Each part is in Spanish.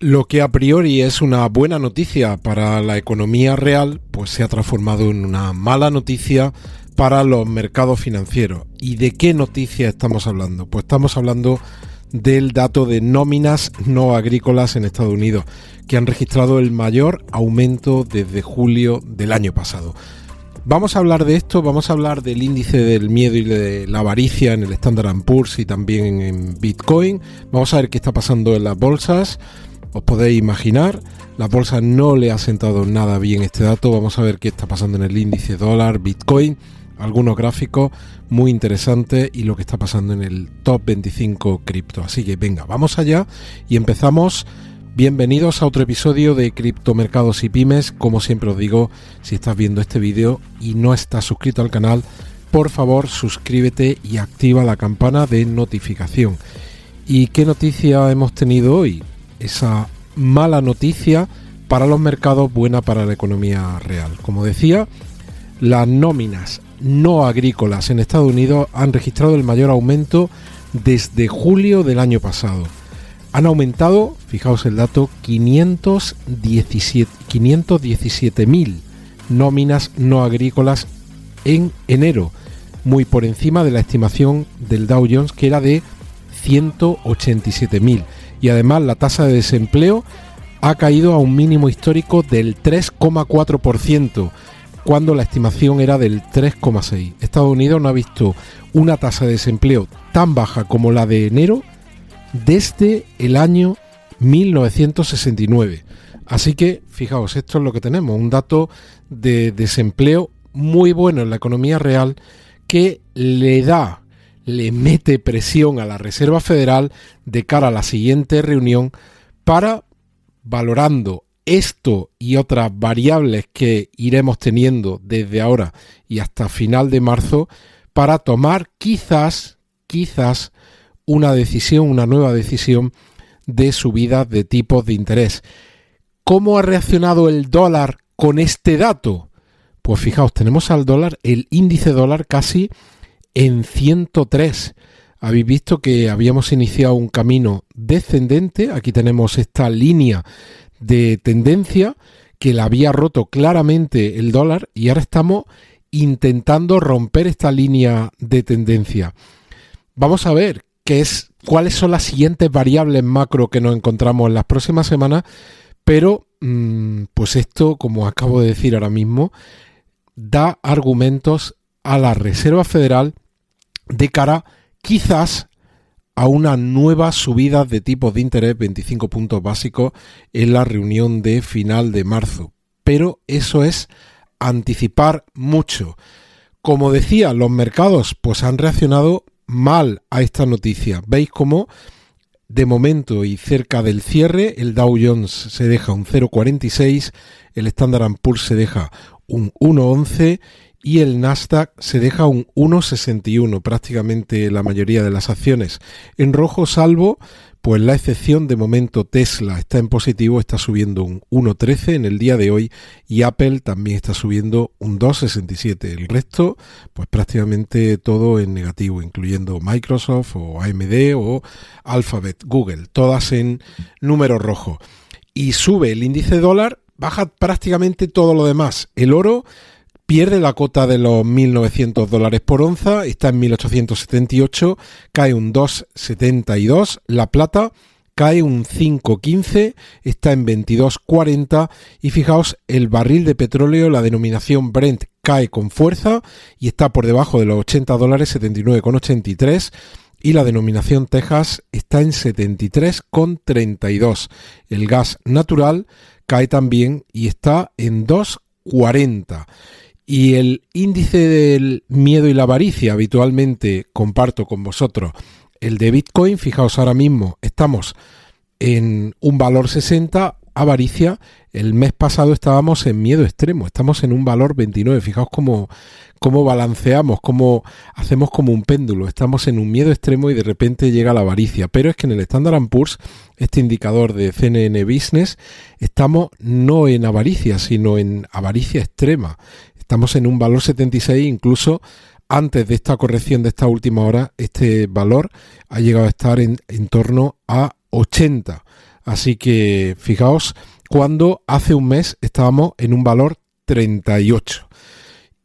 Lo que a priori es una buena noticia para la economía real, pues se ha transformado en una mala noticia para los mercados financieros. ¿Y de qué noticia estamos hablando? Pues estamos hablando del dato de nóminas no agrícolas en Estados Unidos, que han registrado el mayor aumento desde julio del año pasado. Vamos a hablar de esto, vamos a hablar del índice del miedo y de la avaricia en el Standard Poor's y también en Bitcoin. Vamos a ver qué está pasando en las bolsas os podéis imaginar, la bolsa no le ha sentado nada bien este dato. Vamos a ver qué está pasando en el índice dólar, Bitcoin, algunos gráficos muy interesantes y lo que está pasando en el top 25 cripto. Así que venga, vamos allá y empezamos. Bienvenidos a otro episodio de Criptomercados y Pymes. Como siempre os digo, si estás viendo este vídeo y no estás suscrito al canal, por favor suscríbete y activa la campana de notificación. ¿Y qué noticia hemos tenido hoy? Esa mala noticia para los mercados, buena para la economía real. Como decía, las nóminas no agrícolas en Estados Unidos han registrado el mayor aumento desde julio del año pasado. Han aumentado, fijaos el dato, 517 mil nóminas no agrícolas en enero, muy por encima de la estimación del Dow Jones que era de 187.000 y además la tasa de desempleo ha caído a un mínimo histórico del 3,4% cuando la estimación era del 3,6. Estados Unidos no ha visto una tasa de desempleo tan baja como la de enero desde el año 1969. Así que, fijaos, esto es lo que tenemos, un dato de desempleo muy bueno en la economía real que le da le mete presión a la Reserva Federal de cara a la siguiente reunión para, valorando esto y otras variables que iremos teniendo desde ahora y hasta final de marzo, para tomar quizás, quizás, una decisión, una nueva decisión de subida de tipos de interés. ¿Cómo ha reaccionado el dólar con este dato? Pues fijaos, tenemos al dólar, el índice dólar casi en 103. Habéis visto que habíamos iniciado un camino descendente. Aquí tenemos esta línea de tendencia que la había roto claramente el dólar y ahora estamos intentando romper esta línea de tendencia. Vamos a ver qué es, cuáles son las siguientes variables macro que nos encontramos en las próximas semanas, pero mm, pues esto, como acabo de decir ahora mismo, da argumentos a la Reserva Federal de cara quizás a una nueva subida de tipos de interés 25 puntos básicos en la reunión de final de marzo. Pero eso es anticipar mucho. Como decía, los mercados pues han reaccionado mal a esta noticia. Veis cómo de momento y cerca del cierre el Dow Jones se deja un 0,46, el Standard Poor's se deja un 1,11 y el Nasdaq se deja un 1,61 prácticamente la mayoría de las acciones. En rojo salvo, pues la excepción de momento Tesla está en positivo, está subiendo un 1,13 en el día de hoy y Apple también está subiendo un 2,67. El resto, pues prácticamente todo en negativo, incluyendo Microsoft o AMD o Alphabet, Google, todas en número rojo. Y sube el índice dólar, baja prácticamente todo lo demás. El oro pierde la cota de los 1.900 dólares por onza, está en 1.878, cae un 2,72, la plata cae un 5,15, está en 22,40 y fijaos, el barril de petróleo, la denominación Brent, cae con fuerza y está por debajo de los 80 dólares, 79,83 y la denominación Texas está en 73,32. El gas natural cae también y está en 2,40. Y el índice del miedo y la avaricia, habitualmente comparto con vosotros el de Bitcoin. Fijaos, ahora mismo estamos en un valor 60, avaricia. El mes pasado estábamos en miedo extremo, estamos en un valor 29. Fijaos cómo, cómo balanceamos, cómo hacemos como un péndulo. Estamos en un miedo extremo y de repente llega la avaricia. Pero es que en el Standard Poor's, este indicador de CNN Business, estamos no en avaricia, sino en avaricia extrema. Estamos en un valor 76, incluso antes de esta corrección de esta última hora, este valor ha llegado a estar en, torno a 80. Así que fijaos cuando hace un mes estábamos en un valor 38.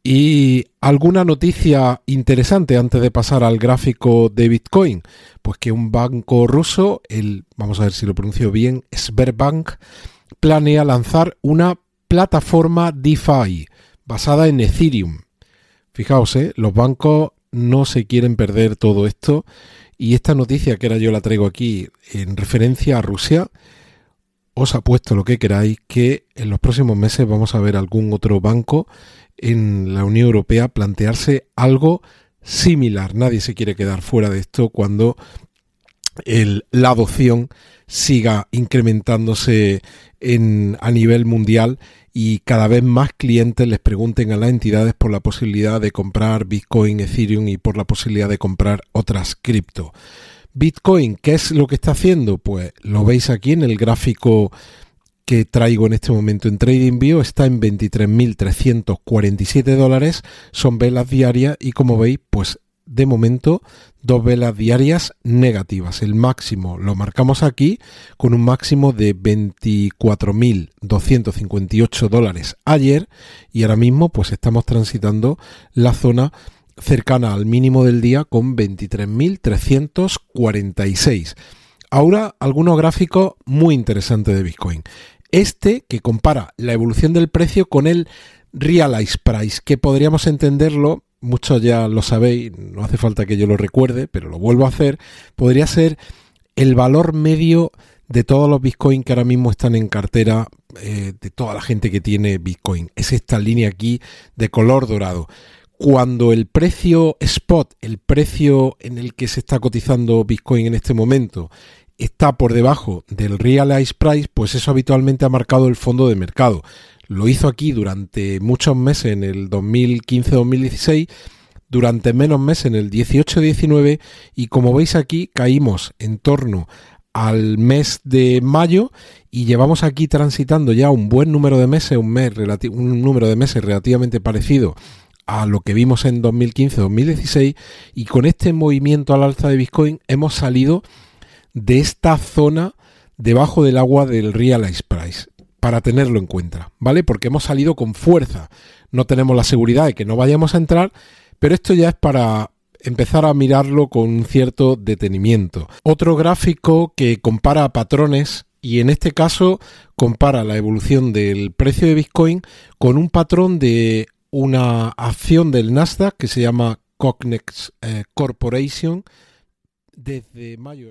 Y alguna noticia interesante antes de pasar al gráfico de Bitcoin, pues que un banco ruso, el vamos a ver si lo pronuncio bien, Sberbank, planea lanzar una plataforma DeFi basada en Ethereum. Fijaos, ¿eh? los bancos no se quieren perder todo esto y esta noticia que ahora yo la traigo aquí en referencia a Rusia, os apuesto lo que queráis que en los próximos meses vamos a ver algún otro banco en la Unión Europea plantearse algo similar. Nadie se quiere quedar fuera de esto cuando el, la adopción siga incrementándose en, a nivel mundial y cada vez más clientes les pregunten a las entidades por la posibilidad de comprar Bitcoin, Ethereum y por la posibilidad de comprar otras cripto. Bitcoin, ¿qué es lo que está haciendo? Pues lo veis aquí en el gráfico que traigo en este momento en TradingView está en 23.347 dólares, son velas diarias y como veis, pues de momento dos velas diarias negativas. El máximo lo marcamos aquí con un máximo de 24.258 dólares ayer y ahora mismo pues estamos transitando la zona cercana al mínimo del día con 23.346. Ahora algunos gráficos muy interesantes de Bitcoin. Este que compara la evolución del precio con el realized price, que podríamos entenderlo muchos ya lo sabéis, no hace falta que yo lo recuerde, pero lo vuelvo a hacer, podría ser el valor medio de todos los Bitcoin que ahora mismo están en cartera eh, de toda la gente que tiene Bitcoin. Es esta línea aquí de color dorado. Cuando el precio spot, el precio en el que se está cotizando Bitcoin en este momento, está por debajo del realized price, pues eso habitualmente ha marcado el fondo de mercado. Lo hizo aquí durante muchos meses en el 2015-2016, durante menos meses en el 18-19 y como veis aquí caímos en torno al mes de mayo y llevamos aquí transitando ya un buen número de meses, un, mes un número de meses relativamente parecido a lo que vimos en 2015-2016 y con este movimiento al alza de Bitcoin hemos salido de esta zona debajo del agua del realized price para tenerlo en cuenta, ¿vale? Porque hemos salido con fuerza, no tenemos la seguridad de que no vayamos a entrar, pero esto ya es para empezar a mirarlo con cierto detenimiento. Otro gráfico que compara patrones y en este caso compara la evolución del precio de Bitcoin con un patrón de una acción del Nasdaq que se llama Cognex eh, Corporation desde mayo